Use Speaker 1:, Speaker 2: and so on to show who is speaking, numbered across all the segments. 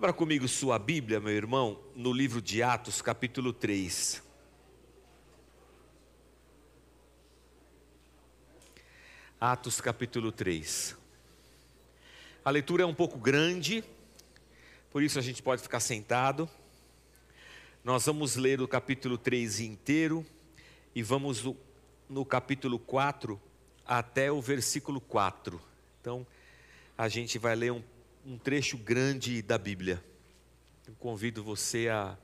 Speaker 1: Abra comigo sua Bíblia, meu irmão, no livro de Atos, capítulo 3. Atos, capítulo 3. A leitura é um pouco grande, por isso a gente pode ficar sentado. Nós vamos ler o capítulo 3 inteiro e vamos no, no capítulo 4 até o versículo 4. Então, a gente vai ler um, um trecho grande da Bíblia. Eu convido você a,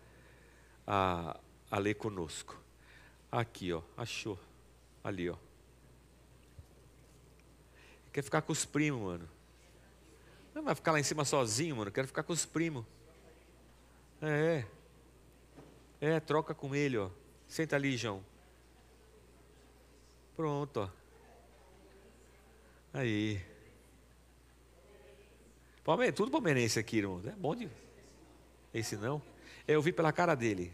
Speaker 1: a, a ler conosco. Aqui, ó, achou. Ali, ó. Quer ficar com os primos, mano. Não vai ficar lá em cima sozinho, mano. Quero ficar com os primos. É. É, troca com ele, ó. Senta ali, João. Pronto, ó. Aí. Palme... Tudo palmeirense aqui, irmão. É bom de. Esse não? É, eu vi pela cara dele.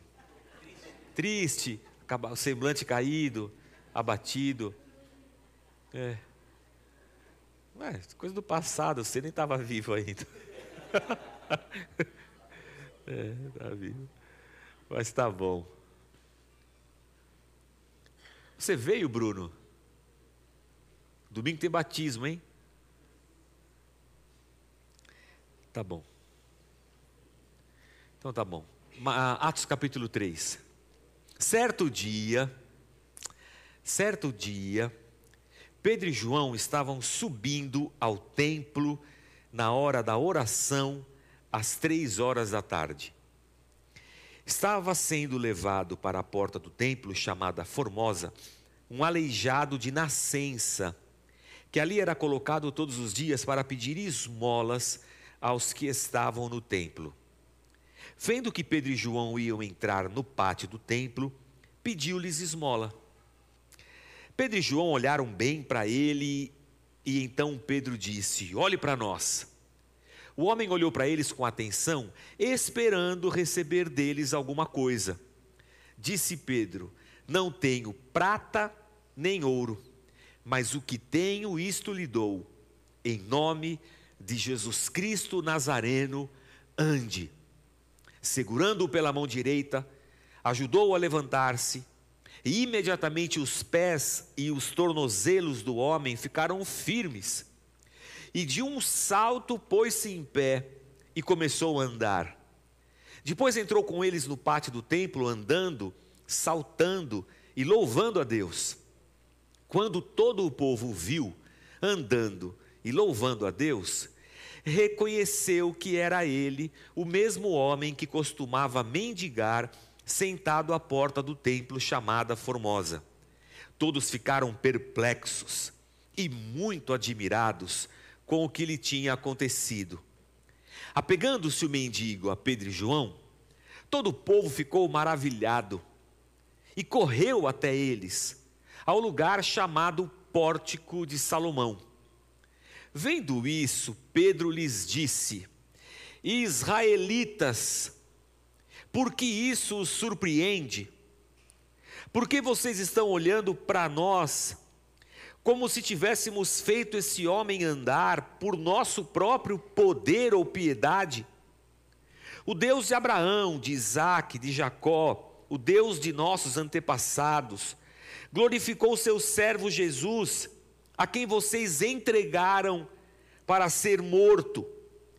Speaker 1: Triste, o semblante caído, abatido. É. Ué, coisa do passado, você nem estava vivo ainda. é, está vivo. Mas está bom. Você veio, Bruno? Domingo tem batismo, hein? Tá bom. Então tá bom. Atos capítulo 3. Certo dia, certo dia, Pedro e João estavam subindo ao templo na hora da oração, às três horas da tarde. Estava sendo levado para a porta do templo, chamada Formosa, um aleijado de nascença, que ali era colocado todos os dias para pedir esmolas aos que estavam no templo. Vendo que Pedro e João iam entrar no pátio do templo, pediu-lhes esmola. Pedro e João olharam bem para ele e então Pedro disse: Olhe para nós. O homem olhou para eles com atenção, esperando receber deles alguma coisa. Disse Pedro: Não tenho prata nem ouro, mas o que tenho, isto lhe dou. Em nome de Jesus Cristo Nazareno, ande. Segurando-o pela mão direita, ajudou-o a levantar-se e imediatamente os pés e os tornozelos do homem ficaram firmes. E de um salto pôs-se em pé e começou a andar. Depois entrou com eles no pátio do templo, andando, saltando e louvando a Deus. Quando todo o povo viu andando e louvando a Deus, reconheceu que era ele o mesmo homem que costumava mendigar sentado à porta do templo chamada Formosa. Todos ficaram perplexos e muito admirados com o que lhe tinha acontecido. Apegando-se o mendigo a Pedro e João, todo o povo ficou maravilhado e correu até eles, ao lugar chamado Pórtico de Salomão. Vendo isso, Pedro lhes disse: Israelitas, por que isso os surpreende? Por que vocês estão olhando para nós como se tivéssemos feito esse homem andar por nosso próprio poder ou piedade? O Deus de Abraão, de Isaac, de Jacó, o Deus de nossos antepassados, glorificou seu servo Jesus, a quem vocês entregaram para ser morto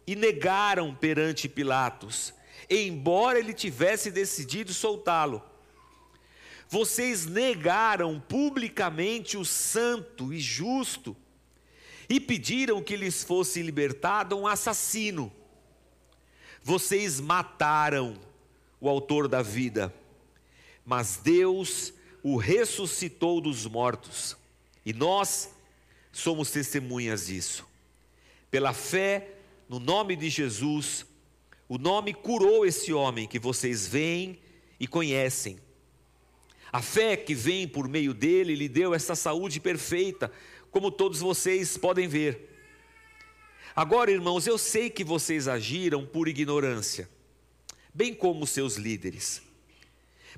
Speaker 1: e negaram perante Pilatos embora ele tivesse decidido soltá-lo. Vocês negaram publicamente o santo e justo e pediram que lhes fosse libertado um assassino. Vocês mataram o autor da vida, mas Deus o ressuscitou dos mortos, e nós somos testemunhas disso. Pela fé no nome de Jesus, o nome curou esse homem que vocês veem e conhecem. A fé que vem por meio dele lhe deu essa saúde perfeita, como todos vocês podem ver. Agora, irmãos, eu sei que vocês agiram por ignorância, bem como seus líderes.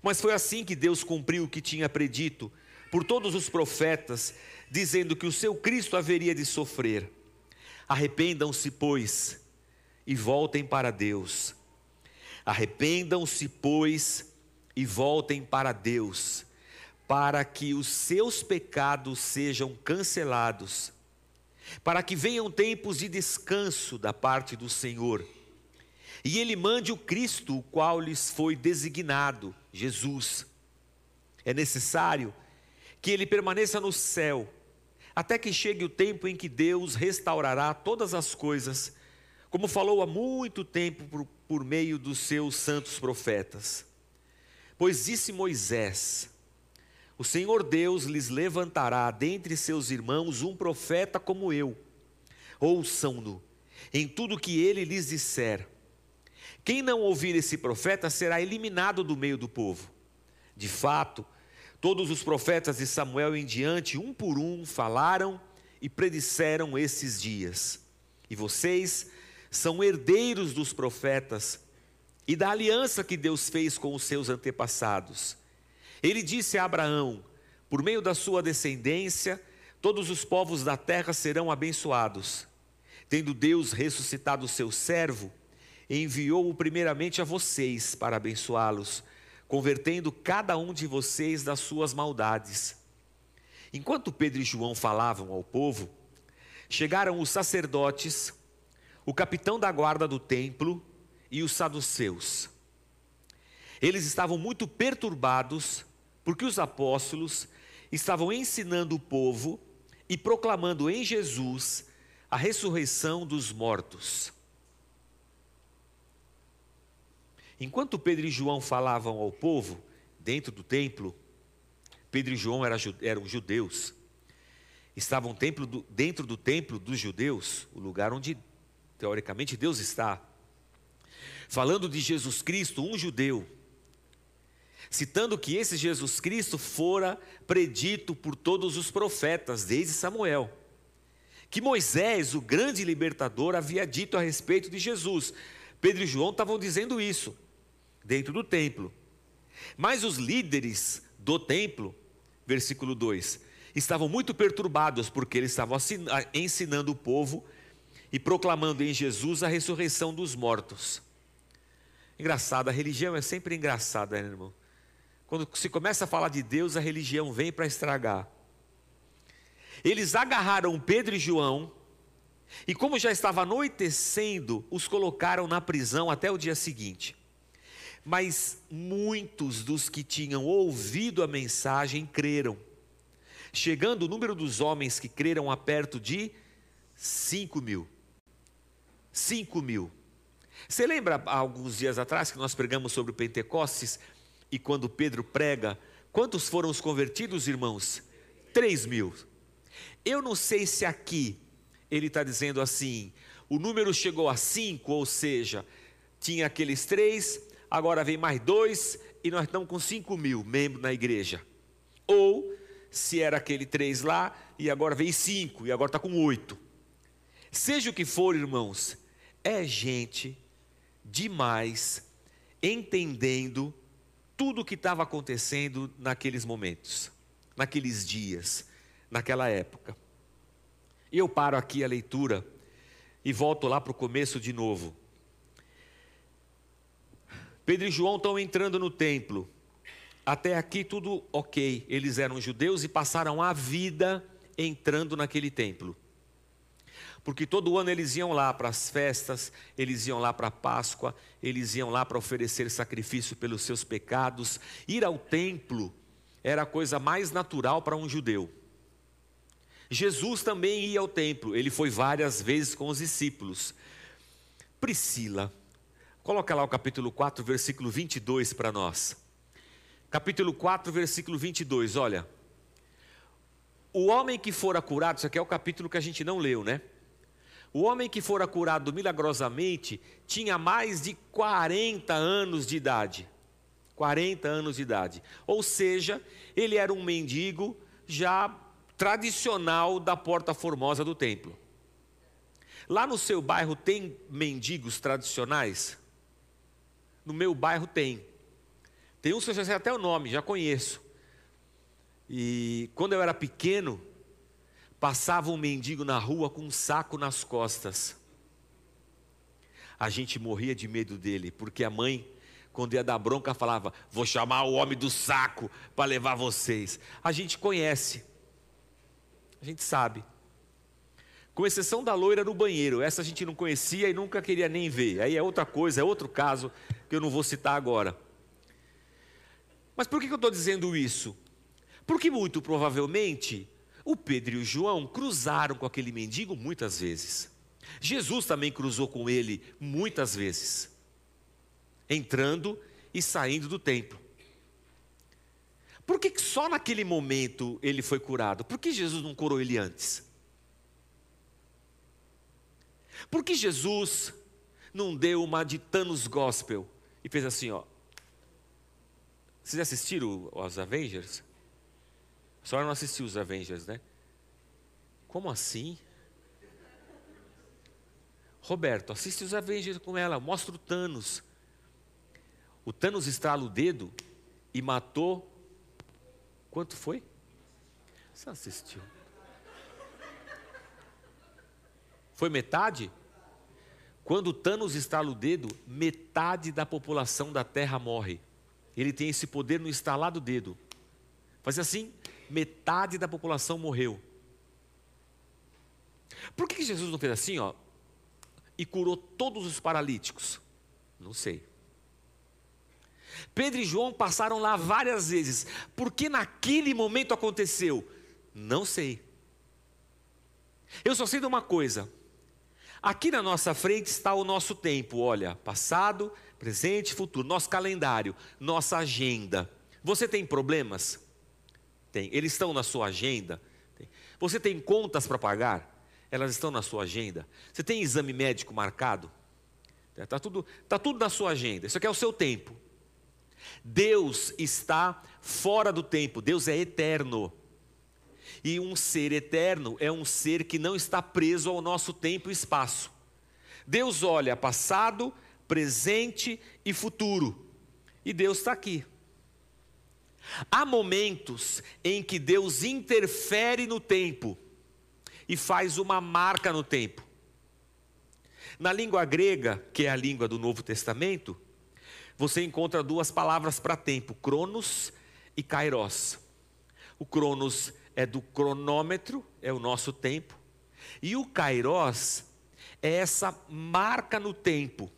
Speaker 1: Mas foi assim que Deus cumpriu o que tinha predito por todos os profetas, dizendo que o seu Cristo haveria de sofrer. Arrependam-se, pois, e voltem para Deus. Arrependam-se, pois, e voltem para Deus, para que os seus pecados sejam cancelados, para que venham tempos de descanso da parte do Senhor, e Ele mande o Cristo, o qual lhes foi designado, Jesus. É necessário que Ele permaneça no céu, até que chegue o tempo em que Deus restaurará todas as coisas, como falou há muito tempo por, por meio dos seus santos profetas. Pois disse Moisés: O Senhor Deus lhes levantará dentre seus irmãos um profeta como eu. Ouçam-no em tudo que ele lhes disser. Quem não ouvir esse profeta será eliminado do meio do povo. De fato, todos os profetas de Samuel em diante, um por um, falaram e predisseram esses dias. E vocês são herdeiros dos profetas e da aliança que Deus fez com os seus antepassados. Ele disse a Abraão: por meio da sua descendência, todos os povos da terra serão abençoados. Tendo Deus ressuscitado o seu servo, enviou-o primeiramente a vocês para abençoá-los, convertendo cada um de vocês das suas maldades. Enquanto Pedro e João falavam ao povo, chegaram os sacerdotes, o capitão da guarda do templo e os saduceus. Eles estavam muito perturbados porque os apóstolos estavam ensinando o povo e proclamando em Jesus a ressurreição dos mortos. Enquanto Pedro e João falavam ao povo dentro do templo, Pedro e João eram judeus, estavam dentro do templo dos judeus, o lugar onde teoricamente Deus está falando de Jesus Cristo, um judeu, citando que esse Jesus Cristo fora predito por todos os profetas, desde Samuel. Que Moisés, o grande libertador, havia dito a respeito de Jesus. Pedro e João estavam dizendo isso, dentro do templo. Mas os líderes do templo, versículo 2, estavam muito perturbados, porque eles estavam ensinando o povo e proclamando em Jesus a ressurreição dos mortos. Engraçado, a religião é sempre engraçada, né, irmão? Quando se começa a falar de Deus, a religião vem para estragar. Eles agarraram Pedro e João, e como já estava anoitecendo, os colocaram na prisão até o dia seguinte. Mas muitos dos que tinham ouvido a mensagem creram. Chegando o número dos homens que creram a perto de cinco mil. Cinco mil. Você lembra alguns dias atrás que nós pregamos sobre o Pentecostes e quando Pedro prega, quantos foram os convertidos, irmãos? Três mil. Eu não sei se aqui ele está dizendo assim, o número chegou a cinco, ou seja, tinha aqueles três, agora vem mais dois e nós estamos com cinco mil membros na igreja. Ou se era aquele três lá e agora veio cinco e agora está com oito. Seja o que for, irmãos, é gente demais, entendendo tudo o que estava acontecendo naqueles momentos, naqueles dias, naquela época. E eu paro aqui a leitura e volto lá para o começo de novo. Pedro e João estão entrando no templo. Até aqui tudo ok. Eles eram judeus e passaram a vida entrando naquele templo porque todo ano eles iam lá para as festas, eles iam lá para a Páscoa, eles iam lá para oferecer sacrifício pelos seus pecados. Ir ao templo era a coisa mais natural para um judeu. Jesus também ia ao templo, ele foi várias vezes com os discípulos. Priscila, coloca lá o capítulo 4, versículo 22 para nós. Capítulo 4, versículo 22, olha. O homem que fora curado, isso aqui é o capítulo que a gente não leu, né? O homem que fora curado milagrosamente tinha mais de 40 anos de idade. 40 anos de idade. Ou seja, ele era um mendigo já tradicional da porta formosa do templo. Lá no seu bairro tem mendigos tradicionais? No meu bairro tem. Tem um que eu já sei até o nome, já conheço. E quando eu era pequeno, Passava um mendigo na rua com um saco nas costas. a gente morria de medo dele, porque a mãe, quando ia dar bronca, falava: Vou chamar o homem do saco para levar vocês. A gente conhece, a gente sabe. Com exceção da loira no banheiro, essa a gente não conhecia e nunca queria nem ver. Aí é outra coisa, é outro caso que eu não vou citar agora. Mas por que eu estou dizendo isso? Porque muito provavelmente o Pedro e o João cruzaram com aquele mendigo muitas vezes. Jesus também cruzou com ele muitas vezes, entrando e saindo do templo. Por que só naquele momento ele foi curado? Por que Jesus não curou ele antes? Por que Jesus não deu uma de Thanos Gospel e fez assim, ó? Vocês assistiram os Avengers? Senhora não assistiu os Avengers, né? Como assim? Roberto, assiste os Avengers com ela, mostra o Thanos. O Thanos estrala o dedo e matou. Quanto foi? Você assistiu? Foi metade? Quando Thanos estala o dedo, metade da população da Terra morre. Ele tem esse poder no estalar do dedo. Faz assim, metade da população morreu. Por que Jesus não fez assim, ó? e curou todos os paralíticos? Não sei. Pedro e João passaram lá várias vezes. Por que naquele momento aconteceu? Não sei. Eu só sei de uma coisa. Aqui na nossa frente está o nosso tempo, olha, passado, presente, futuro, nosso calendário, nossa agenda. Você tem problemas? Tem. Eles estão na sua agenda? Tem. Você tem contas para pagar? elas estão na sua agenda. Você tem exame médico marcado? Está tudo, tá tudo na sua agenda. Isso aqui é o seu tempo. Deus está fora do tempo, Deus é eterno. E um ser eterno é um ser que não está preso ao nosso tempo e espaço. Deus olha passado, presente e futuro. E Deus está aqui. Há momentos em que Deus interfere no tempo e faz uma marca no tempo. Na língua grega, que é a língua do Novo Testamento, você encontra duas palavras para tempo: cronos e kairos. O cronos é do cronômetro, é o nosso tempo, e o kairos é essa marca no tempo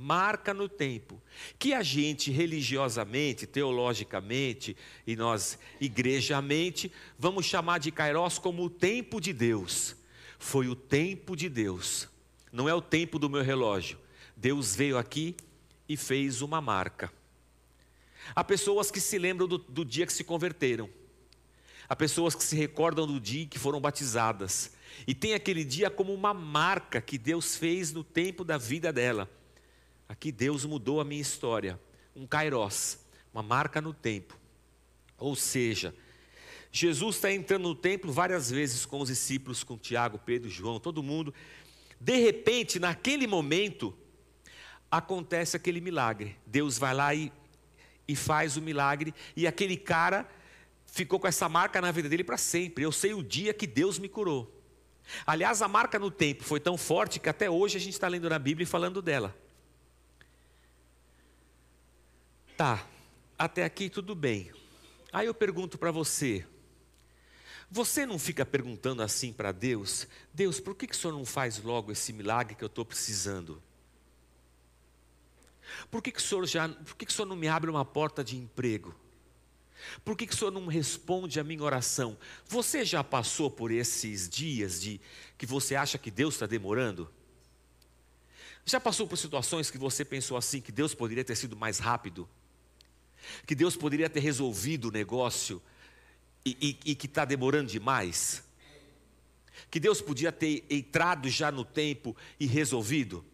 Speaker 1: marca no tempo, que a gente religiosamente, teologicamente e nós igrejamente vamos chamar de Kairos como o tempo de Deus. Foi o tempo de Deus, não é o tempo do meu relógio. Deus veio aqui e fez uma marca. Há pessoas que se lembram do, do dia que se converteram. Há pessoas que se recordam do dia que foram batizadas. E tem aquele dia como uma marca que Deus fez no tempo da vida dela. Aqui Deus mudou a minha história. Um kairos, uma marca no tempo. Ou seja, Jesus está entrando no templo várias vezes com os discípulos, com Tiago, Pedro, João, todo mundo. De repente, naquele momento, acontece aquele milagre. Deus vai lá e, e faz o milagre, e aquele cara ficou com essa marca na vida dele para sempre. Eu sei o dia que Deus me curou. Aliás, a marca no tempo foi tão forte que até hoje a gente está lendo na Bíblia e falando dela. Tá, até aqui tudo bem. Aí eu pergunto para você: você não fica perguntando assim para Deus? Deus, por que, que o Senhor não faz logo esse milagre que eu estou precisando? Por que, que, o senhor já, por que, que o Senhor não me abre uma porta de emprego? Por que, que o Senhor não responde a minha oração? Você já passou por esses dias de que você acha que Deus está demorando? Já passou por situações que você pensou assim que Deus poderia ter sido mais rápido? que Deus poderia ter resolvido o negócio e, e, e que está demorando demais? Que Deus podia ter entrado já no tempo e resolvido?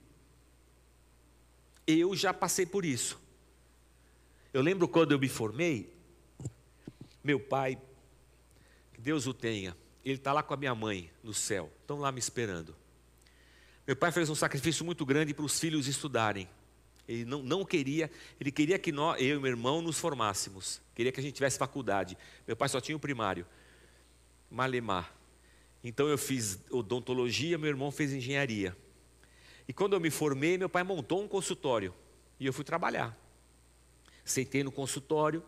Speaker 1: Eu já passei por isso. Eu lembro quando eu me formei, meu pai, que Deus o tenha, ele está lá com a minha mãe no céu, estão lá me esperando. Meu pai fez um sacrifício muito grande para os filhos estudarem. Ele não, não queria, ele queria que nós, eu e meu irmão nos formássemos. Queria que a gente tivesse faculdade. Meu pai só tinha o primário. Malemar. Então eu fiz odontologia, meu irmão fez engenharia. E quando eu me formei, meu pai montou um consultório e eu fui trabalhar. Sentei no consultório,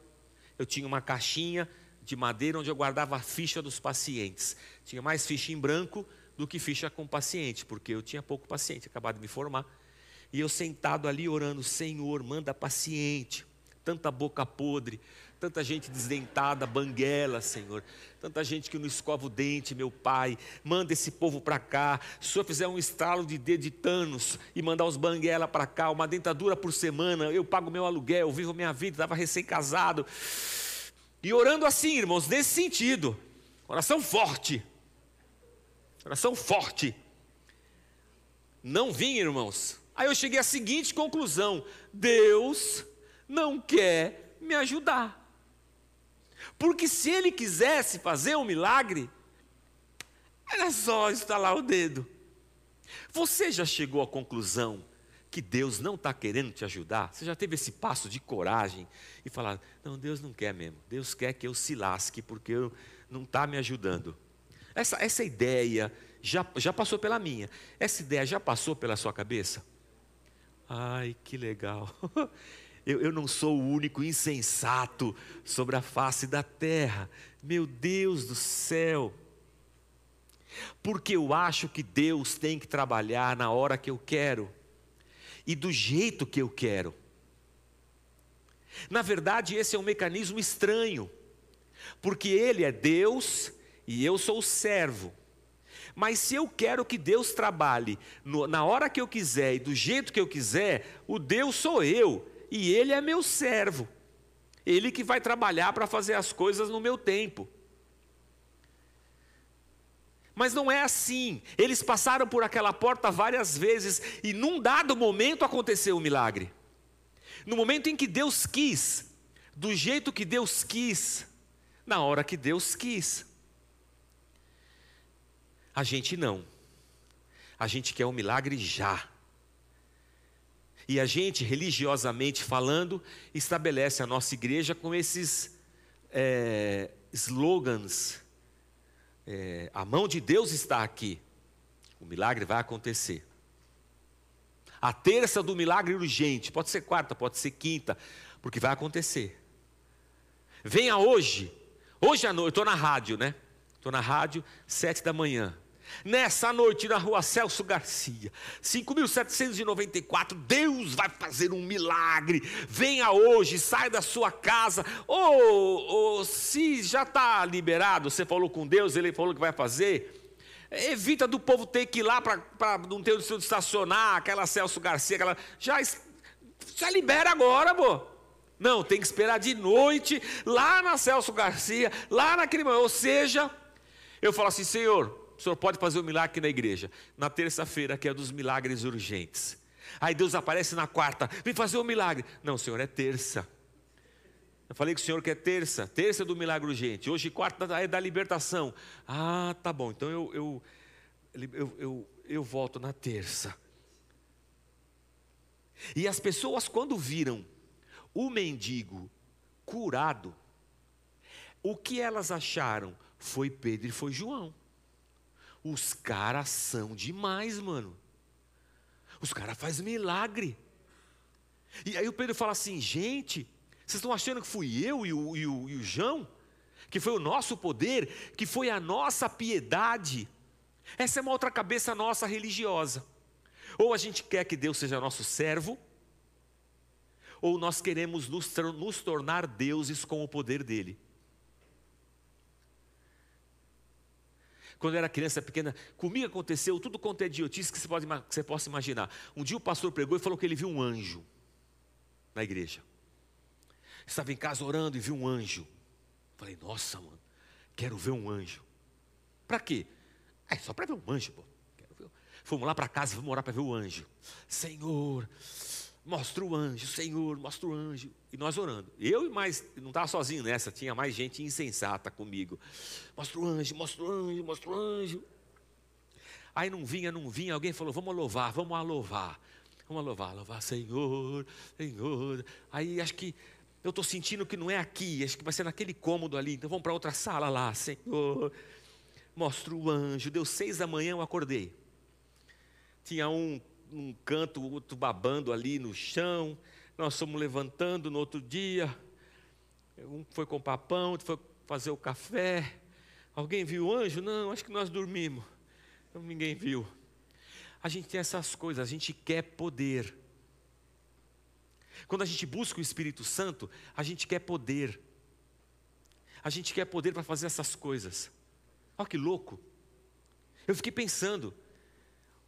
Speaker 1: eu tinha uma caixinha de madeira onde eu guardava a ficha dos pacientes. Tinha mais ficha em branco do que ficha com paciente, porque eu tinha pouco paciente, acabado de me formar. E eu sentado ali orando, Senhor, manda paciente, tanta boca podre, tanta gente desdentada, banguela, Senhor, tanta gente que não escova o dente, meu Pai, manda esse povo para cá. Se Senhor fizer um estralo de dedo de tanos e mandar os banguela para cá, uma dentadura por semana, eu pago meu aluguel, eu vivo minha vida, estava recém-casado. E orando assim, irmãos, nesse sentido, oração forte, oração forte. Não vinha, irmãos, Aí eu cheguei à seguinte conclusão: Deus não quer me ajudar. Porque se ele quisesse fazer um milagre, era só estalar o dedo. Você já chegou à conclusão que Deus não está querendo te ajudar? Você já teve esse passo de coragem e falar: não, Deus não quer mesmo. Deus quer que eu se lasque porque eu, não está me ajudando. Essa, essa ideia já, já passou pela minha. Essa ideia já passou pela sua cabeça? Ai, que legal. Eu, eu, não sou o único insensato sobre a face da terra. Meu Deus do céu. Porque eu acho que Deus tem que trabalhar na hora que eu quero e do jeito que eu quero. Na verdade, esse é um mecanismo estranho, porque Ele é Deus e eu sou o servo. Mas se eu quero que Deus trabalhe no, na hora que eu quiser e do jeito que eu quiser, o Deus sou eu e Ele é meu servo. Ele que vai trabalhar para fazer as coisas no meu tempo. Mas não é assim. Eles passaram por aquela porta várias vezes e num dado momento aconteceu o um milagre. No momento em que Deus quis, do jeito que Deus quis, na hora que Deus quis. A gente não. A gente quer um milagre já. E a gente, religiosamente falando, estabelece a nossa igreja com esses é, slogans. É, a mão de Deus está aqui. O milagre vai acontecer. A terça do milagre urgente, pode ser quarta, pode ser quinta, porque vai acontecer. Venha hoje, hoje à noite, estou na rádio, né? Estou na rádio, sete da manhã. Nessa noite, na rua Celso Garcia, 5.794, Deus vai fazer um milagre. Venha hoje, sai da sua casa. Ou, se já está liberado, você falou com Deus, ele falou que vai fazer. Evita do povo ter que ir lá para não ter onde estacionar, aquela Celso Garcia, aquela. Já, já libera agora, pô. Não, tem que esperar de noite, lá na Celso Garcia, lá naquele. Ou seja, eu falo assim, Senhor, o senhor pode fazer um milagre aqui na igreja. Na terça-feira, que é dos milagres urgentes. Aí Deus aparece na quarta, vem fazer um milagre. Não, senhor, é terça. Eu falei que o senhor quer terça, terça do milagre urgente. Hoje, quarta é da libertação. Ah, tá bom, então eu, eu, eu, eu, eu volto na terça. E as pessoas, quando viram o mendigo curado, o que elas acharam foi Pedro e foi João. Os caras são demais, mano. Os caras fazem milagre. E aí o Pedro fala assim: gente, vocês estão achando que fui eu e o, e, o, e o João? Que foi o nosso poder? Que foi a nossa piedade? Essa é uma outra cabeça nossa religiosa. Ou a gente quer que Deus seja nosso servo, ou nós queremos nos, nos tornar deuses com o poder dele. Quando eu era criança pequena, comigo aconteceu tudo quanto é idiotice que você, pode, que você possa imaginar. Um dia o pastor pregou e falou que ele viu um anjo na igreja. Estava em casa orando e viu um anjo. Falei, nossa, mano, quero ver um anjo. Para quê? É só para ver um anjo, pô. Fomos lá para casa, vamos orar para ver o anjo. Senhor, mostra o anjo, Senhor, mostra o anjo. E nós orando. Eu e mais, não estava sozinho nessa, tinha mais gente insensata comigo. Mostra o anjo, mostra o anjo, mostra o anjo. Aí não vinha, não vinha, alguém falou, vamos louvar, vamos louvar. Vamos louvar, louvar, Senhor, Senhor. Aí acho que eu estou sentindo que não é aqui, acho que vai ser naquele cômodo ali, então vamos para outra sala lá, Senhor. Mostra o anjo, deu seis da manhã, eu acordei. Tinha um num canto, outro babando ali no chão. Nós fomos levantando no outro dia. Um foi com papão, outro foi fazer o café. Alguém viu o anjo? Não, acho que nós dormimos. Então, ninguém viu. A gente tem essas coisas, a gente quer poder. Quando a gente busca o Espírito Santo, a gente quer poder. A gente quer poder para fazer essas coisas. Olha que louco. Eu fiquei pensando,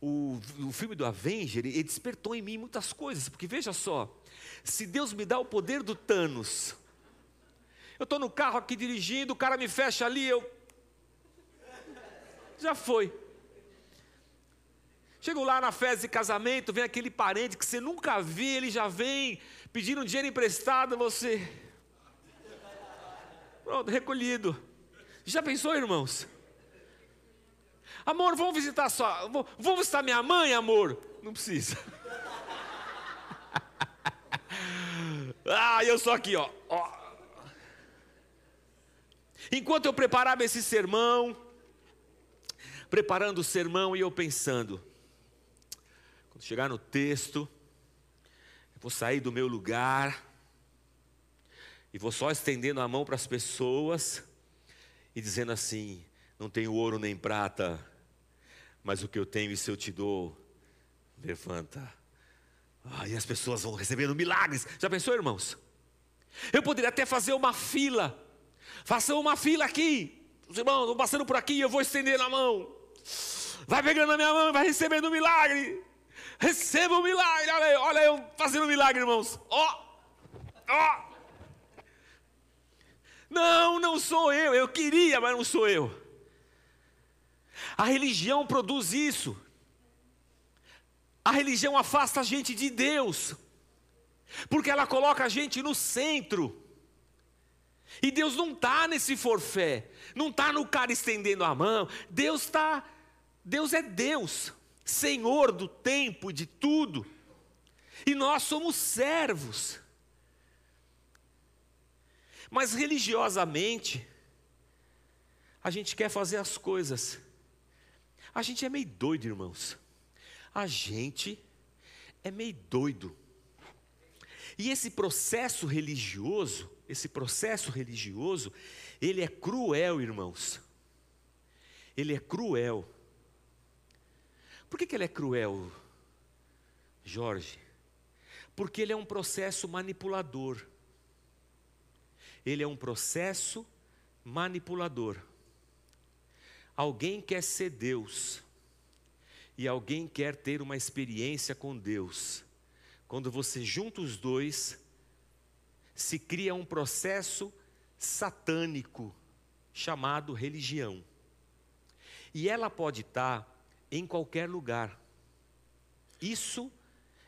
Speaker 1: o, o filme do Avenger, ele despertou em mim muitas coisas, porque veja só, se Deus me dá o poder do Thanos, eu estou no carro aqui dirigindo, o cara me fecha ali, eu. Já foi. Chego lá na festa de casamento, vem aquele parente que você nunca viu, ele já vem pedindo dinheiro emprestado, você. Pronto, recolhido. Já pensou, irmãos? Amor, vamos visitar só. Vamos visitar minha mãe, amor? Não precisa. ah, eu sou aqui, ó. ó. Enquanto eu preparava esse sermão, preparando o sermão e eu pensando, quando chegar no texto, eu vou sair do meu lugar e vou só estendendo a mão para as pessoas e dizendo assim: não tenho ouro nem prata, mas o que eu tenho, isso eu te dou. Levanta. E as pessoas vão recebendo milagres. Já pensou, irmãos? Eu poderia até fazer uma fila. Faça uma fila aqui. Os irmãos vão passando por aqui, eu vou estender na mão. Vai pegando na minha mão, vai recebendo um milagre. Receba um milagre. Olha, aí, olha eu fazendo um milagre, irmãos. Ó, ó. Não, não sou eu. Eu queria, mas não sou eu. A religião produz isso. A religião afasta a gente de Deus, porque ela coloca a gente no centro. E Deus não está nesse forfé, não está no cara estendendo a mão. Deus está, Deus é Deus, Senhor do tempo, de tudo. E nós somos servos. Mas religiosamente, a gente quer fazer as coisas a gente é meio doido, irmãos. A gente é meio doido. E esse processo religioso, esse processo religioso, ele é cruel, irmãos. Ele é cruel. Por que, que ele é cruel, Jorge? Porque ele é um processo manipulador. Ele é um processo manipulador. Alguém quer ser Deus e alguém quer ter uma experiência com Deus. Quando você junta os dois, se cria um processo satânico chamado religião. E ela pode estar em qualquer lugar. Isso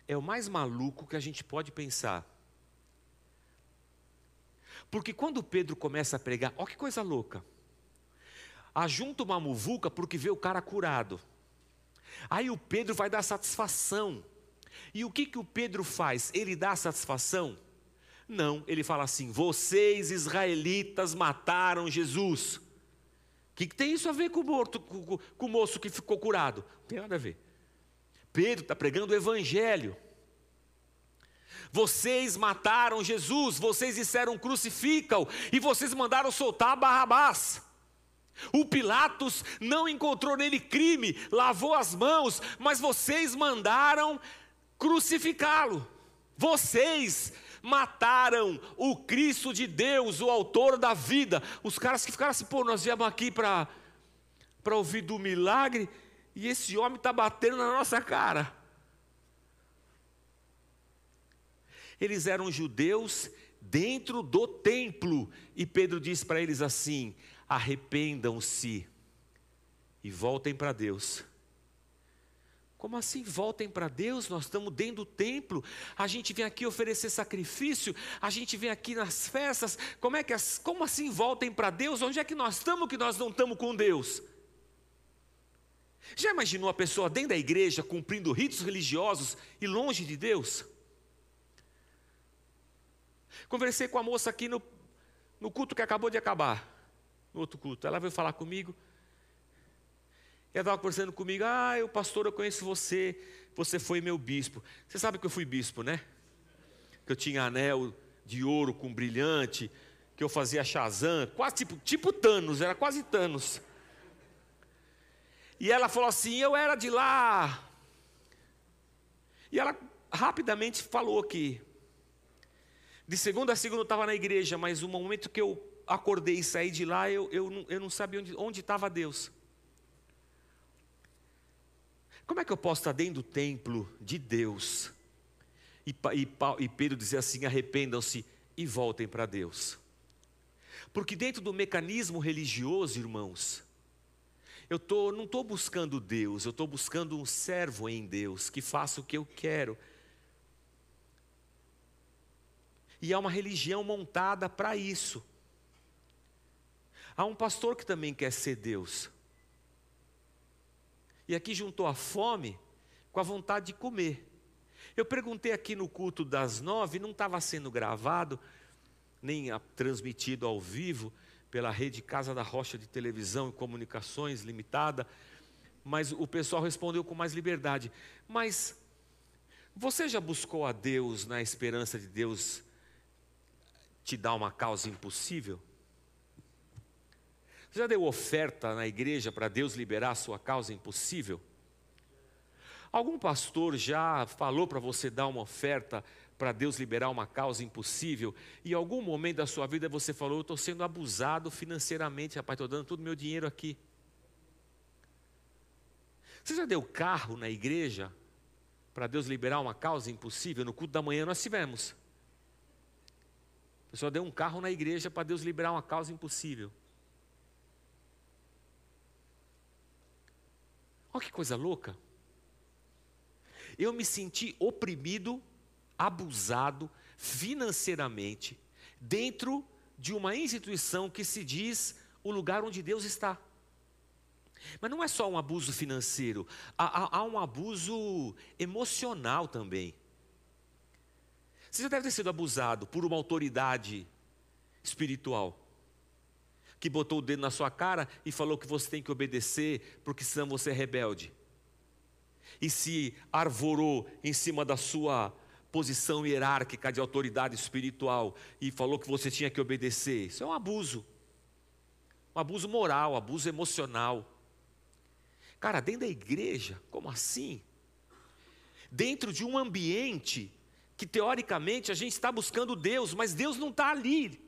Speaker 1: é o mais maluco que a gente pode pensar. Porque quando Pedro começa a pregar, olha que coisa louca ajunta uma muvuca porque vê o cara curado. Aí o Pedro vai dar satisfação. E o que, que o Pedro faz? Ele dá satisfação? Não, ele fala assim: vocês israelitas mataram Jesus. O que, que, tem isso a ver com o, morto, com, com o moço que ficou curado? Não tem nada a ver. Pedro está pregando o evangelho. Vocês mataram Jesus, vocês disseram crucificam, e vocês mandaram soltar Barrabás. O Pilatos não encontrou nele crime, lavou as mãos, mas vocês mandaram crucificá-lo. Vocês mataram o Cristo de Deus, o autor da vida. Os caras que ficaram assim, pô, nós viemos aqui para ouvir do milagre e esse homem está batendo na nossa cara. Eles eram judeus dentro do templo, e Pedro diz para eles assim: arrependam-se e voltem para Deus. Como assim voltem para Deus? Nós estamos dentro do templo, a gente vem aqui oferecer sacrifício, a gente vem aqui nas festas. Como é que como assim voltem para Deus? Onde é que nós estamos que nós não estamos com Deus? Já imaginou a pessoa dentro da igreja cumprindo ritos religiosos e longe de Deus? Conversei com a moça aqui no, no culto que acabou de acabar no outro culto. Ela veio falar comigo. ela estava conversando comigo, ah, eu pastor, eu conheço você, você foi meu bispo. Você sabe que eu fui bispo, né? Que eu tinha anel de ouro com brilhante, que eu fazia Shazam, quase tipo, tipo Thanos, era quase Thanos. E ela falou assim: Eu era de lá. E ela rapidamente falou que de segunda a segunda eu estava na igreja, mas no momento que eu acordei e saí de lá, eu, eu, não, eu não sabia onde estava Deus. Como é que eu posso estar dentro do templo de Deus e, e, e Pedro dizer assim: arrependam-se e voltem para Deus? Porque dentro do mecanismo religioso, irmãos, eu tô, não estou buscando Deus, eu estou buscando um servo em Deus que faça o que eu quero. E há uma religião montada para isso. Há um pastor que também quer ser Deus. E aqui juntou a fome com a vontade de comer. Eu perguntei aqui no culto das nove, não estava sendo gravado, nem transmitido ao vivo, pela rede Casa da Rocha de Televisão e Comunicações Limitada, mas o pessoal respondeu com mais liberdade. Mas você já buscou a Deus na esperança de Deus te dar uma causa impossível? Você já deu oferta na igreja para Deus liberar a sua causa impossível? Algum pastor já falou para você dar uma oferta para Deus liberar uma causa impossível, e em algum momento da sua vida você falou: Eu estou sendo abusado financeiramente, rapaz, estou dando todo o meu dinheiro aqui. Você já deu carro na igreja para Deus liberar uma causa impossível? No culto da manhã nós tivemos. Pessoa deu um carro na igreja para Deus liberar uma causa impossível. Olha que coisa louca. Eu me senti oprimido abusado financeiramente dentro de uma instituição que se diz o lugar onde Deus está. Mas não é só um abuso financeiro, há, há, há um abuso emocional também. Você já deve ter sido abusado por uma autoridade espiritual que botou o dedo na sua cara e falou que você tem que obedecer, porque senão você é rebelde. E se arvorou em cima da sua posição hierárquica de autoridade espiritual e falou que você tinha que obedecer. Isso é um abuso. Um abuso moral, um abuso emocional. Cara, dentro da igreja, como assim? Dentro de um ambiente que teoricamente a gente está buscando Deus, mas Deus não está ali.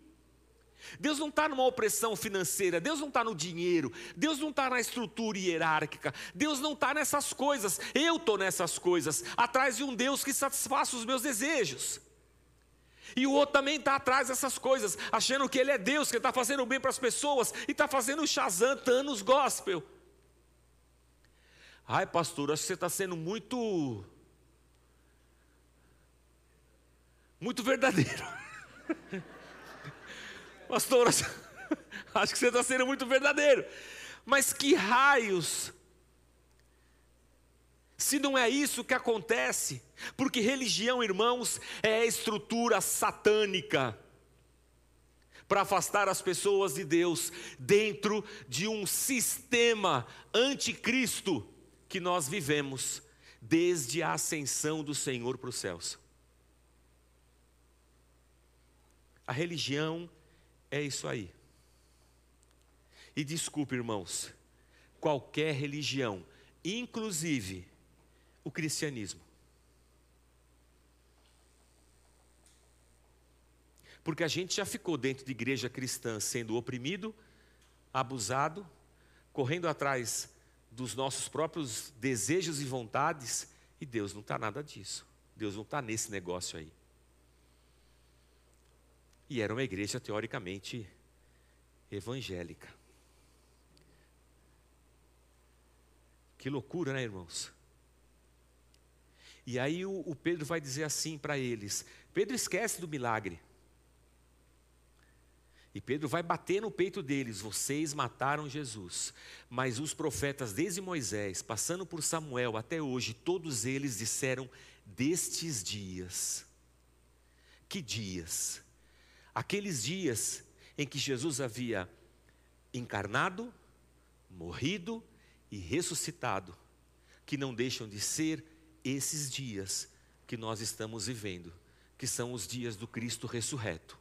Speaker 1: Deus não está numa opressão financeira, Deus não está no dinheiro, Deus não está na estrutura hierárquica, Deus não está nessas coisas, eu estou nessas coisas, atrás de um Deus que satisfaça os meus desejos. E o outro também está atrás dessas coisas, achando que ele é Deus, que está fazendo bem para as pessoas e está fazendo Shazam, Thanos Gospel. Ai, pastor, acho que você está sendo muito. Muito verdadeiro. Pastor, acho que você está sendo muito verdadeiro. Mas que raios? Se não é isso que acontece, porque religião, irmãos, é a estrutura satânica para afastar as pessoas de Deus dentro de um sistema anticristo que nós vivemos desde a ascensão do Senhor para os céus. A religião é isso aí. E desculpe, irmãos, qualquer religião, inclusive o cristianismo. Porque a gente já ficou dentro de igreja cristã sendo oprimido, abusado, correndo atrás dos nossos próprios desejos e vontades, e Deus não está nada disso. Deus não está nesse negócio aí. E era uma igreja teoricamente evangélica. Que loucura, né, irmãos? E aí o, o Pedro vai dizer assim para eles: Pedro esquece do milagre. E Pedro vai bater no peito deles: vocês mataram Jesus. Mas os profetas, desde Moisés, passando por Samuel até hoje, todos eles disseram destes dias. Que dias? Aqueles dias em que Jesus havia encarnado, morrido e ressuscitado, que não deixam de ser esses dias que nós estamos vivendo, que são os dias do Cristo ressurreto.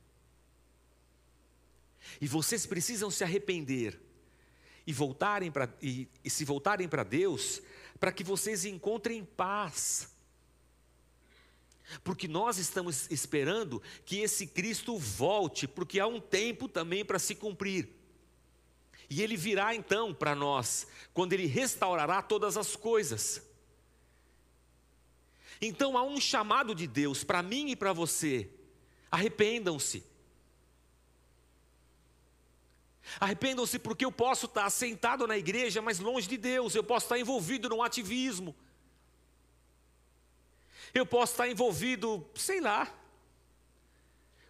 Speaker 1: E vocês precisam se arrepender e voltarem para e, e se voltarem para Deus, para que vocês encontrem paz. Porque nós estamos esperando que esse Cristo volte, porque há um tempo também para se cumprir. E ele virá então para nós, quando ele restaurará todas as coisas. Então há um chamado de Deus para mim e para você. Arrependam-se. Arrependam-se porque eu posso estar sentado na igreja, mas longe de Deus, eu posso estar envolvido num ativismo. Eu posso estar envolvido, sei lá,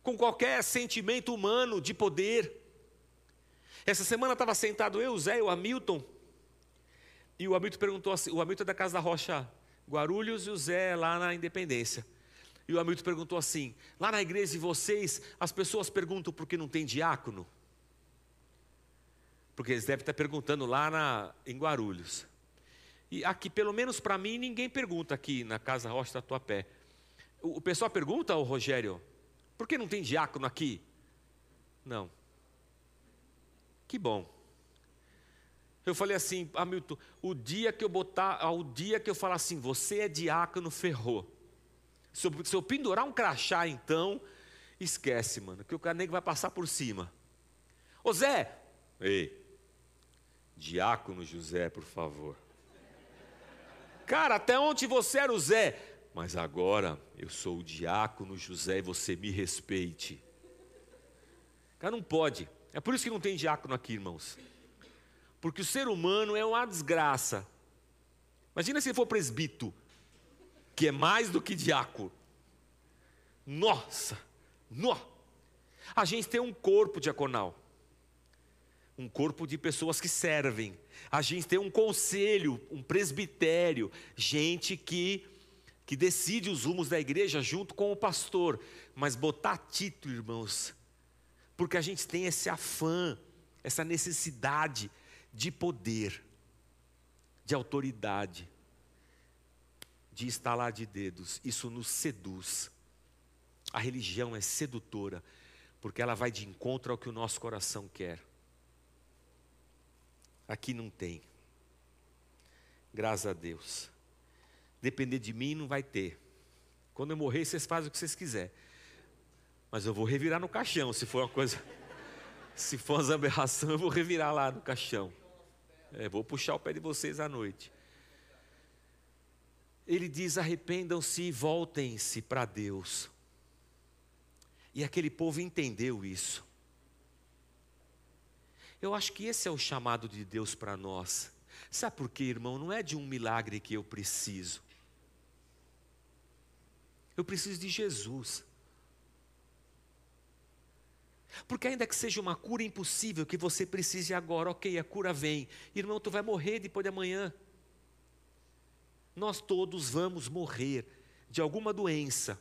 Speaker 1: com qualquer sentimento humano de poder. Essa semana estava sentado eu, o Zé e o Hamilton, e o Hamilton perguntou assim: o Hamilton é da Casa da Rocha Guarulhos e o Zé lá na Independência. E o Hamilton perguntou assim: lá na igreja de vocês, as pessoas perguntam por que não tem diácono? Porque eles devem estar perguntando lá na, em Guarulhos. E aqui, pelo menos para mim, ninguém pergunta aqui na Casa Rocha da Tatuapé. O, o pessoal pergunta ao Rogério, por que não tem diácono aqui? Não. Que bom. Eu falei assim, Hamilton, o dia que eu botar, o dia que eu falar assim, você é diácono, ferrou. Se eu, se eu pendurar um crachá, então, esquece, mano, que o cara vai passar por cima. Ô Zé, ei, Diácono José, por favor. Cara, até ontem você era o Zé, mas agora eu sou o diácono José e você me respeite. Cara, não pode. É por isso que não tem diácono aqui, irmãos. Porque o ser humano é uma desgraça. Imagina se ele for presbítero, que é mais do que diácono. Nossa, nó. A gente tem um corpo diaconal um corpo de pessoas que servem. A gente tem um conselho, um presbitério, gente que que decide os rumos da igreja junto com o pastor, mas botar título, irmãos, porque a gente tem esse afã, essa necessidade de poder, de autoridade, de estalar de dedos, isso nos seduz. A religião é sedutora, porque ela vai de encontro ao que o nosso coração quer. Aqui não tem. Graças a Deus. Depender de mim não vai ter. Quando eu morrer, vocês fazem o que vocês quiserem. Mas eu vou revirar no caixão, se for uma coisa. Se for uma aberração, eu vou revirar lá no caixão. É, vou puxar o pé de vocês à noite. Ele diz: arrependam-se e voltem-se para Deus. E aquele povo entendeu isso. Eu acho que esse é o chamado de Deus para nós. Sabe por quê, irmão? Não é de um milagre que eu preciso. Eu preciso de Jesus. Porque ainda que seja uma cura impossível, que você precise agora, ok, a cura vem. Irmão, tu vai morrer depois de amanhã. Nós todos vamos morrer de alguma doença,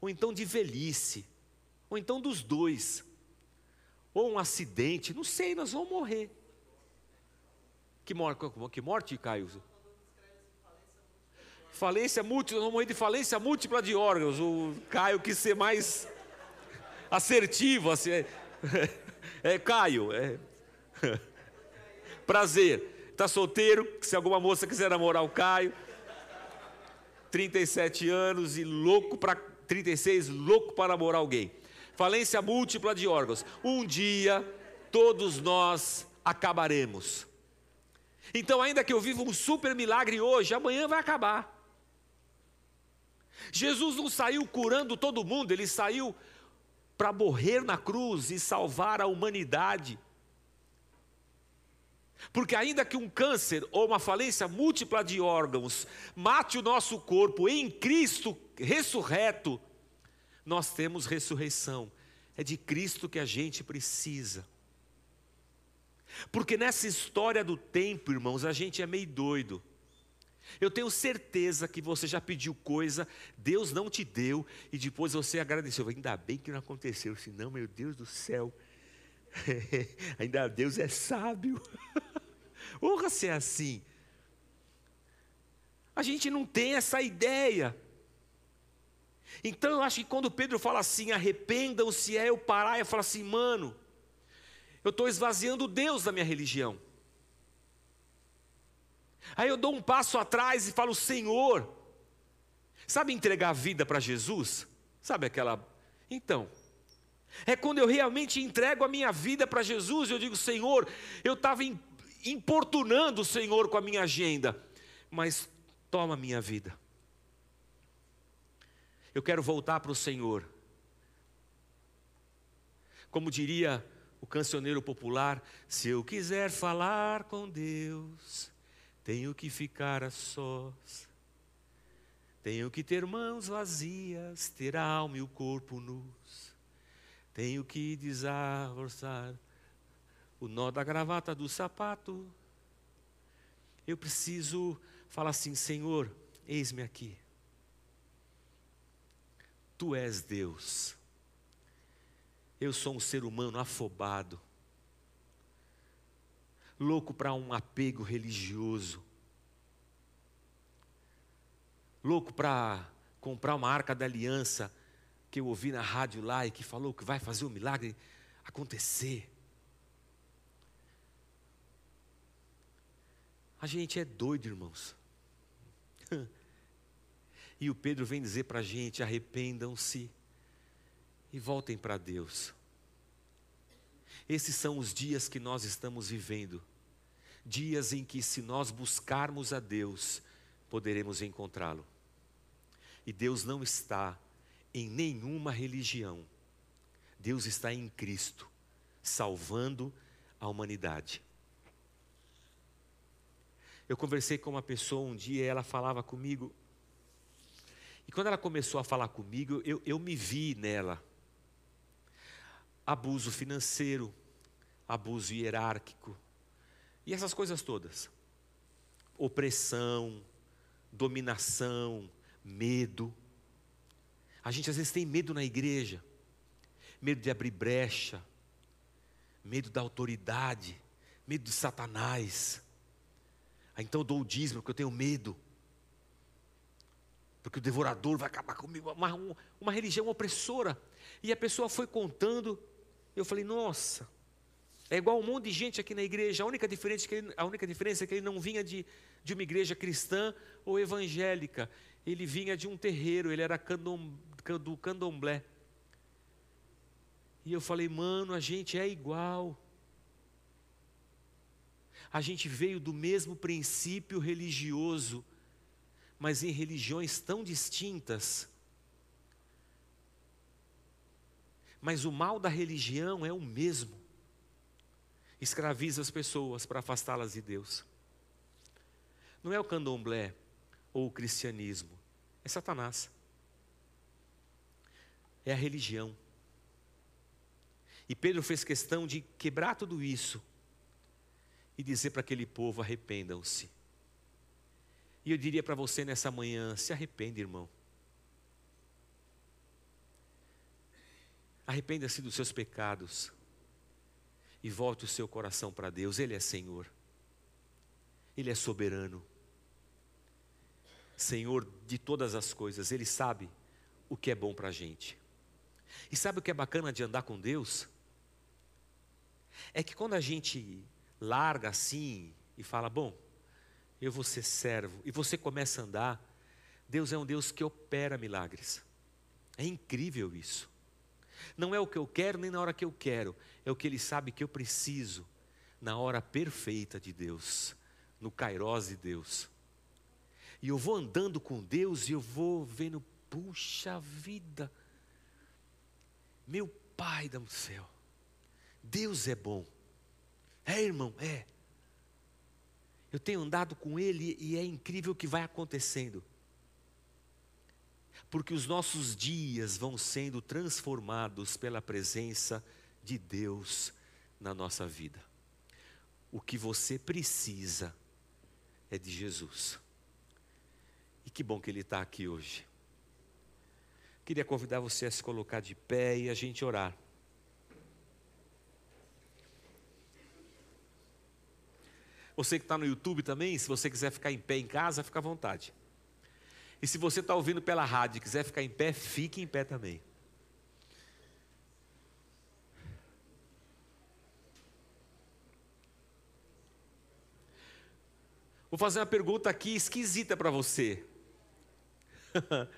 Speaker 1: ou então de velhice, ou então dos dois ou um acidente, não sei, nós vamos morrer. Que morte, que morte Caio? Falência múltipla, nós vamos morrer de falência múltipla de órgãos. O Caio quis ser mais assertivo, assim, é, é Caio, é. Prazer. Está solteiro? Se alguma moça quiser namorar o Caio, 37 anos e louco para 36, louco para namorar alguém falência múltipla de órgãos. Um dia todos nós acabaremos. Então, ainda que eu viva um super milagre hoje, amanhã vai acabar. Jesus não saiu curando todo mundo, ele saiu para morrer na cruz e salvar a humanidade. Porque, ainda que um câncer ou uma falência múltipla de órgãos mate o nosso corpo em Cristo ressurreto, nós temos ressurreição. É de Cristo que a gente precisa. Porque nessa história do tempo, irmãos, a gente é meio doido. Eu tenho certeza que você já pediu coisa, Deus não te deu e depois você agradeceu. Ainda bem que não aconteceu, senão, meu Deus do céu, ainda Deus é sábio. Honra se é assim. A gente não tem essa ideia. Então eu acho que quando Pedro fala assim, arrependam-se, é eu parar e falar assim, mano, eu estou esvaziando Deus da minha religião. Aí eu dou um passo atrás e falo, Senhor, sabe entregar a vida para Jesus? Sabe aquela. Então, é quando eu realmente entrego a minha vida para Jesus, eu digo, Senhor, eu estava importunando o Senhor com a minha agenda, mas toma a minha vida. Eu quero voltar para o Senhor. Como diria o cancioneiro popular: se eu quiser falar com Deus, tenho que ficar a sós. Tenho que ter mãos vazias, ter a alma e o corpo nus. Tenho que desarroçar o nó da gravata do sapato. Eu preciso falar assim: Senhor, eis-me aqui. Tu és Deus. Eu sou um ser humano afobado, louco para um apego religioso, louco para comprar uma arca da aliança que eu ouvi na rádio lá e que falou que vai fazer o milagre acontecer. A gente é doido, irmãos. E o Pedro vem dizer para a gente: arrependam-se e voltem para Deus. Esses são os dias que nós estamos vivendo. Dias em que, se nós buscarmos a Deus, poderemos encontrá-lo. E Deus não está em nenhuma religião. Deus está em Cristo, salvando a humanidade. Eu conversei com uma pessoa um dia e ela falava comigo, e quando ela começou a falar comigo, eu, eu me vi nela. Abuso financeiro, abuso hierárquico, e essas coisas todas. Opressão, dominação, medo. A gente às vezes tem medo na igreja, medo de abrir brecha, medo da autoridade, medo de Satanás. Ah, então eu dou o dízimo porque eu tenho medo porque o devorador vai acabar comigo. Uma, uma religião opressora. E a pessoa foi contando, eu falei, nossa, é igual um monte de gente aqui na igreja. A única diferença é que ele, a única diferença é que ele não vinha de, de uma igreja cristã ou evangélica. Ele vinha de um terreiro, ele era candom, do candomblé. E eu falei, mano, a gente é igual. A gente veio do mesmo princípio religioso mas em religiões tão distintas. Mas o mal da religião é o mesmo. Escraviza as pessoas para afastá-las de Deus. Não é o candomblé ou o cristianismo, é Satanás. É a religião. E Pedro fez questão de quebrar tudo isso e dizer para aquele povo: arrependam-se. E eu diria para você nessa manhã: se arrependa, irmão. Arrependa-se dos seus pecados e volte o seu coração para Deus. Ele é Senhor, Ele é soberano, Senhor de todas as coisas, Ele sabe o que é bom para a gente. E sabe o que é bacana de andar com Deus? É que quando a gente larga assim e fala, bom, eu vou ser servo, e você começa a andar, Deus é um Deus que opera milagres. É incrível isso. Não é o que eu quero nem na hora que eu quero, é o que Ele sabe que eu preciso, na hora perfeita de Deus, no Kairos de Deus. E eu vou andando com Deus e eu vou vendo, puxa vida, meu Pai do céu, Deus é bom. É, irmão, é. Eu tenho andado com Ele e é incrível o que vai acontecendo. Porque os nossos dias vão sendo transformados pela presença de Deus na nossa vida. O que você precisa é de Jesus. E que bom que Ele está aqui hoje. Queria convidar você a se colocar de pé e a gente orar. Você que está no YouTube também, se você quiser ficar em pé em casa, fica à vontade. E se você está ouvindo pela rádio e quiser ficar em pé, fique em pé também. Vou fazer uma pergunta aqui esquisita para você.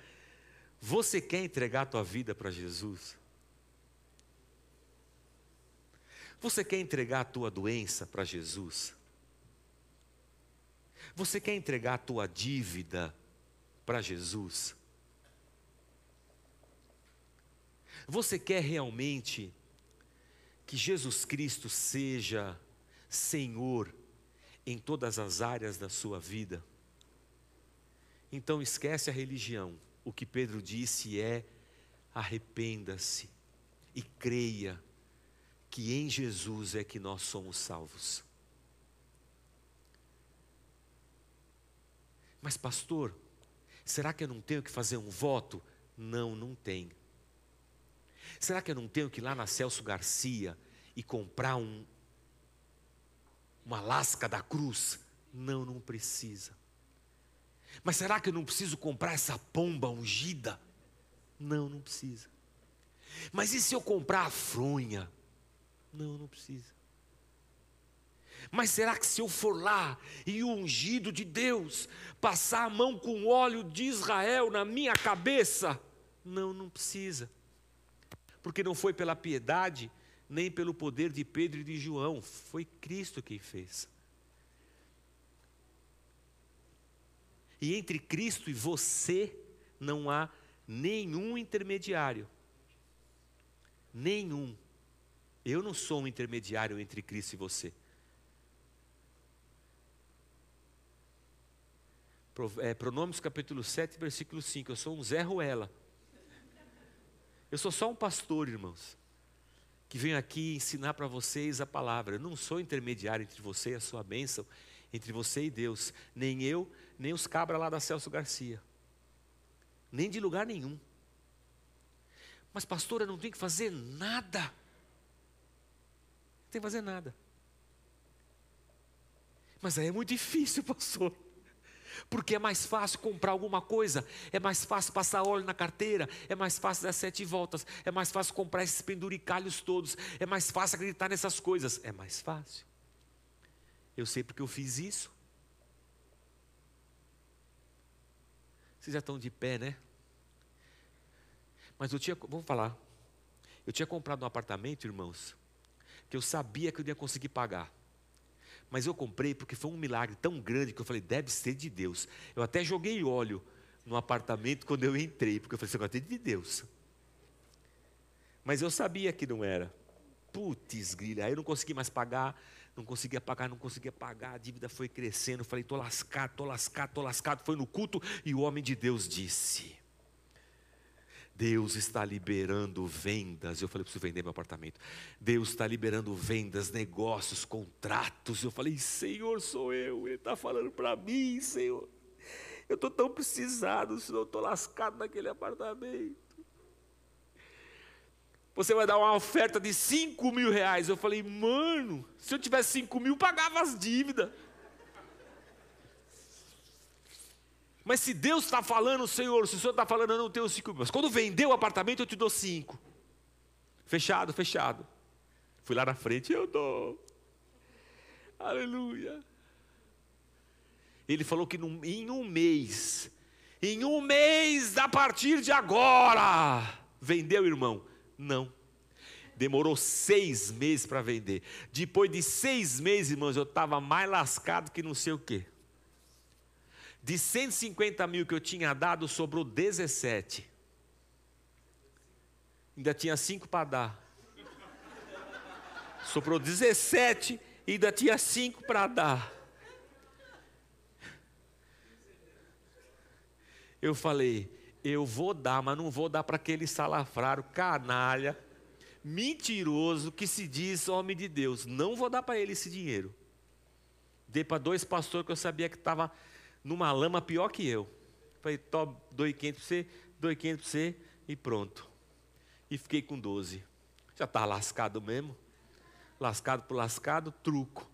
Speaker 1: você quer entregar a tua vida para Jesus? Você quer entregar a tua doença para Jesus? Você quer entregar a tua dívida para Jesus? Você quer realmente que Jesus Cristo seja Senhor em todas as áreas da sua vida. Então esquece a religião. O que Pedro disse é: arrependa-se e creia que em Jesus é que nós somos salvos. Mas, pastor, será que eu não tenho que fazer um voto? Não, não tem. Será que eu não tenho que ir lá na Celso Garcia e comprar um, uma lasca da cruz? Não, não precisa. Mas será que eu não preciso comprar essa pomba ungida? Não, não precisa. Mas e se eu comprar a fronha? Não, não precisa. Mas será que se eu for lá e o ungido de Deus passar a mão com óleo de Israel na minha cabeça? Não, não precisa. Porque não foi pela piedade, nem pelo poder de Pedro e de João, foi Cristo quem fez. E entre Cristo e você não há nenhum intermediário. Nenhum. Eu não sou um intermediário entre Cristo e você. É, capítulo 7, versículo 5. Eu sou um Zé Ruela. Eu sou só um pastor, irmãos que venho aqui ensinar para vocês a palavra. Eu não sou intermediário entre você e a sua bênção, entre você e Deus. Nem eu, nem os cabras lá da Celso Garcia. Nem de lugar nenhum. Mas, pastor, eu não tenho que fazer nada. Não tem que fazer nada. Mas aí é muito difícil, pastor porque é mais fácil comprar alguma coisa, é mais fácil passar óleo na carteira, é mais fácil dar sete voltas, é mais fácil comprar esses penduricalhos todos, é mais fácil acreditar nessas coisas, é mais fácil. Eu sei porque eu fiz isso. Vocês já estão de pé, né? Mas eu tinha, vamos falar, eu tinha comprado um apartamento, irmãos, que eu sabia que eu ia conseguir pagar. Mas eu comprei porque foi um milagre tão grande que eu falei, deve ser de Deus. Eu até joguei óleo no apartamento quando eu entrei, porque eu falei, isso é de Deus. Mas eu sabia que não era. Putz, grilha, aí eu não consegui mais pagar, não conseguia pagar, não conseguia pagar, a dívida foi crescendo. Eu falei, estou lascado, estou lascado, estou lascado. Foi no culto e o homem de Deus disse: Deus está liberando vendas. Eu falei, preciso vender meu apartamento. Deus está liberando vendas, negócios, contratos. Eu falei, Senhor, sou eu. Ele está falando para mim, Senhor. Eu estou tão precisado, senão eu estou lascado naquele apartamento. Você vai dar uma oferta de 5 mil reais. Eu falei, mano, se eu tivesse 5 mil, pagava as dívidas. Mas se Deus está falando, Senhor, se o Senhor está falando, eu não tenho cinco mil. Mas quando vender o apartamento, eu te dou cinco. Fechado, fechado. Fui lá na frente, eu dou. Aleluia. Ele falou que num, em um mês, em um mês a partir de agora, vendeu, irmão? Não. Demorou seis meses para vender. Depois de seis meses, irmãos, eu estava mais lascado que não sei o quê. De 150 mil que eu tinha dado, sobrou 17. Ainda tinha 5 para dar. Sobrou 17 e ainda tinha 5 para dar. Eu falei, eu vou dar, mas não vou dar para aquele salafrário canalha, mentiroso, que se diz homem de Deus. Não vou dar para ele esse dinheiro. Dei para dois pastores que eu sabia que estava numa lama pior que eu. Falei, top, doe 500 para você, doe 500 para você e pronto. E fiquei com 12. Já estava lascado mesmo. Lascado por lascado, truco.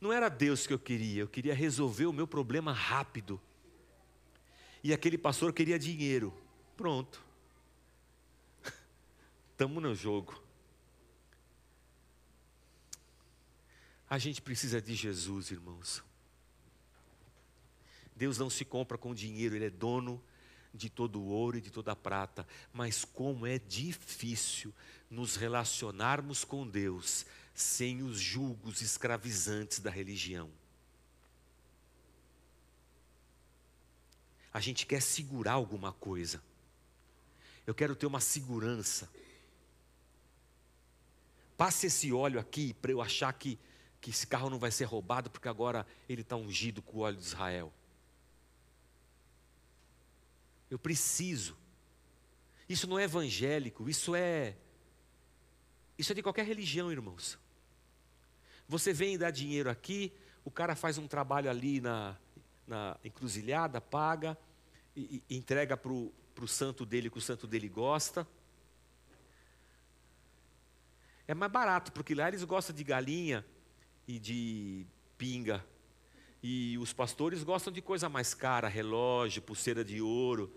Speaker 1: Não era Deus que eu queria, eu queria resolver o meu problema rápido. E aquele pastor queria dinheiro. Pronto. Estamos no jogo. A gente precisa de Jesus, irmãos. Deus não se compra com dinheiro, Ele é dono de todo o ouro e de toda a prata. Mas como é difícil nos relacionarmos com Deus sem os julgos escravizantes da religião. A gente quer segurar alguma coisa. Eu quero ter uma segurança. Passe esse óleo aqui para eu achar que, que esse carro não vai ser roubado, porque agora ele está ungido com o óleo de Israel. Eu preciso. Isso não é evangélico, isso é. Isso é de qualquer religião, irmãos. Você vem dar dinheiro aqui, o cara faz um trabalho ali na, na encruzilhada, paga, e, e entrega para o santo dele que o santo dele gosta. É mais barato, porque lá eles gostam de galinha e de pinga. E os pastores gostam de coisa mais cara, relógio, pulseira de ouro.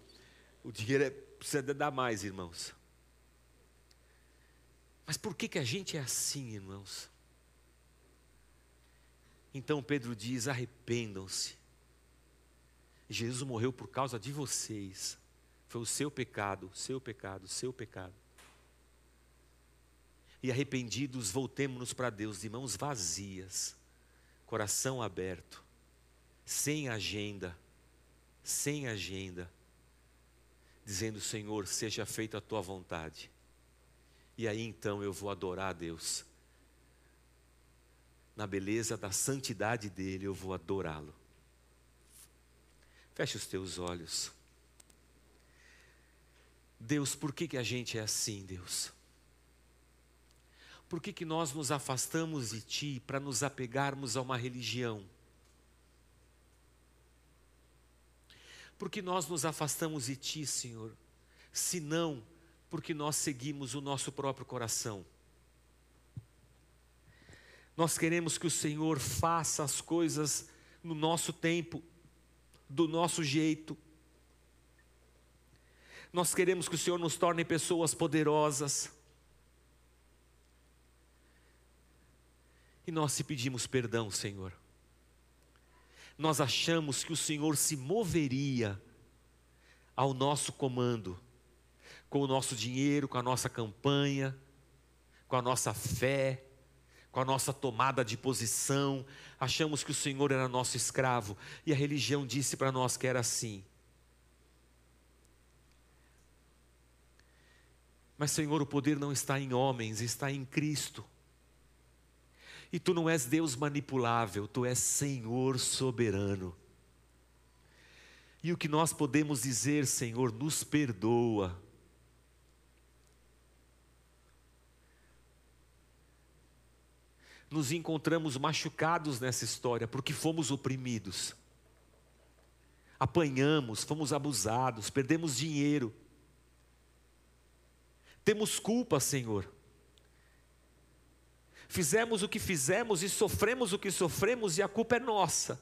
Speaker 1: O dinheiro é, precisa dar mais, irmãos. Mas por que, que a gente é assim, irmãos? Então Pedro diz: arrependam-se. Jesus morreu por causa de vocês. Foi o seu pecado, seu pecado, seu pecado. E arrependidos, voltemos-nos para Deus de mãos vazias, coração aberto, sem agenda, sem agenda, dizendo: Senhor, seja feita a tua vontade. E aí então eu vou adorar a Deus na beleza da santidade dele, eu vou adorá-lo. Feche os teus olhos. Deus, por que, que a gente é assim, Deus? Por que, que nós nos afastamos de Ti para nos apegarmos a uma religião? Por que nós nos afastamos de Ti, Senhor? Se não, porque nós seguimos o nosso próprio coração. Nós queremos que o Senhor faça as coisas no nosso tempo, do nosso jeito. Nós queremos que o Senhor nos torne pessoas poderosas. E nós te pedimos perdão, Senhor. Nós achamos que o Senhor se moveria ao nosso comando, com o nosso dinheiro, com a nossa campanha, com a nossa fé, com a nossa tomada de posição, achamos que o Senhor era nosso escravo e a religião disse para nós que era assim. Mas, Senhor, o poder não está em homens, está em Cristo. E tu não és Deus manipulável, tu és Senhor soberano. E o que nós podemos dizer, Senhor, nos perdoa nos encontramos machucados nessa história, porque fomos oprimidos, apanhamos, fomos abusados, perdemos dinheiro, temos culpa, Senhor. Fizemos o que fizemos e sofremos o que sofremos, e a culpa é nossa.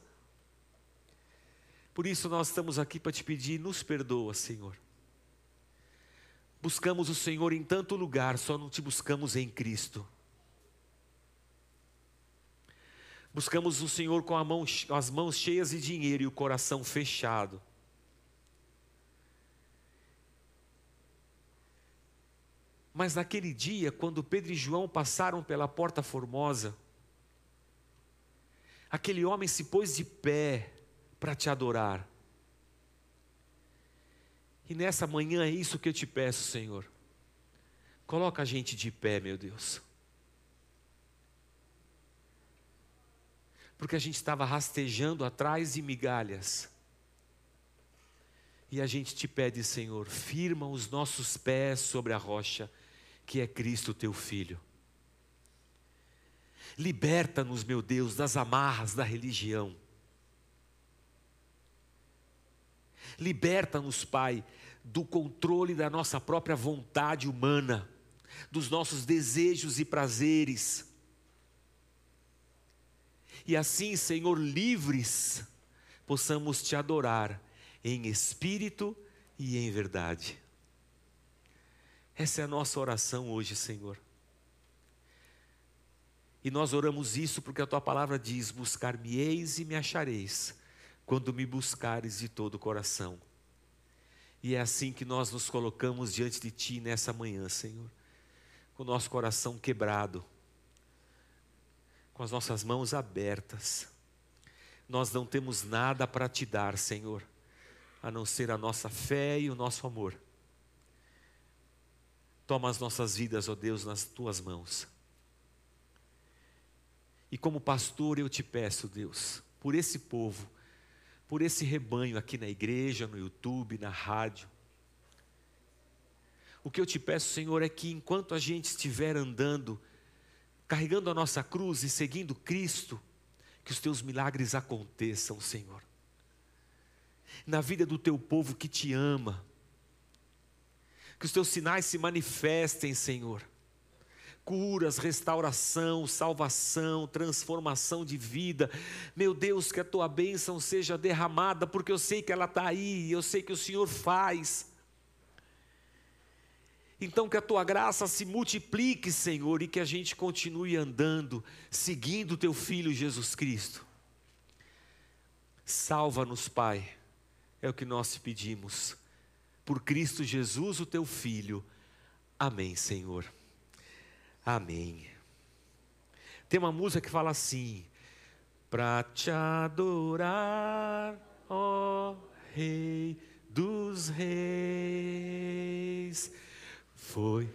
Speaker 1: Por isso nós estamos aqui para te pedir, nos perdoa, Senhor. Buscamos o Senhor em tanto lugar, só não te buscamos em Cristo. Buscamos o Senhor com mão, as mãos cheias de dinheiro e o coração fechado. Mas naquele dia, quando Pedro e João passaram pela porta formosa, aquele homem se pôs de pé para te adorar. E nessa manhã é isso que eu te peço, Senhor. Coloca a gente de pé, meu Deus. porque a gente estava rastejando atrás de migalhas. E a gente te pede, Senhor, firma os nossos pés sobre a rocha, que é Cristo teu Filho. Liberta-nos, meu Deus, das amarras da religião. Liberta-nos, Pai, do controle da nossa própria vontade humana, dos nossos desejos e prazeres e assim, Senhor, livres, possamos te adorar em espírito e em verdade. Essa é a nossa oração hoje, Senhor. E nós oramos isso porque a tua palavra diz: Buscar-me-eis e me achareis, quando me buscares de todo o coração. E é assim que nós nos colocamos diante de ti nessa manhã, Senhor, com o nosso coração quebrado, com as nossas mãos abertas. Nós não temos nada para te dar, Senhor, a não ser a nossa fé e o nosso amor. Toma as nossas vidas, ó Deus, nas tuas mãos. E como pastor, eu te peço, Deus, por esse povo, por esse rebanho aqui na igreja, no YouTube, na rádio. O que eu te peço, Senhor, é que enquanto a gente estiver andando, carregando a nossa cruz e seguindo Cristo, que os teus milagres aconteçam, Senhor. Na vida do teu povo que te ama, que os teus sinais se manifestem, Senhor curas, restauração, salvação, transformação de vida. Meu Deus, que a tua bênção seja derramada, porque eu sei que ela está aí, eu sei que o Senhor faz. Então, que a tua graça se multiplique, Senhor, e que a gente continue andando, seguindo o teu Filho Jesus Cristo. Salva-nos, Pai, é o que nós pedimos. Por Cristo Jesus, o teu Filho. Amém, Senhor. Amém. Tem uma música que fala assim: Para te adorar, ó Rei dos Reis, foi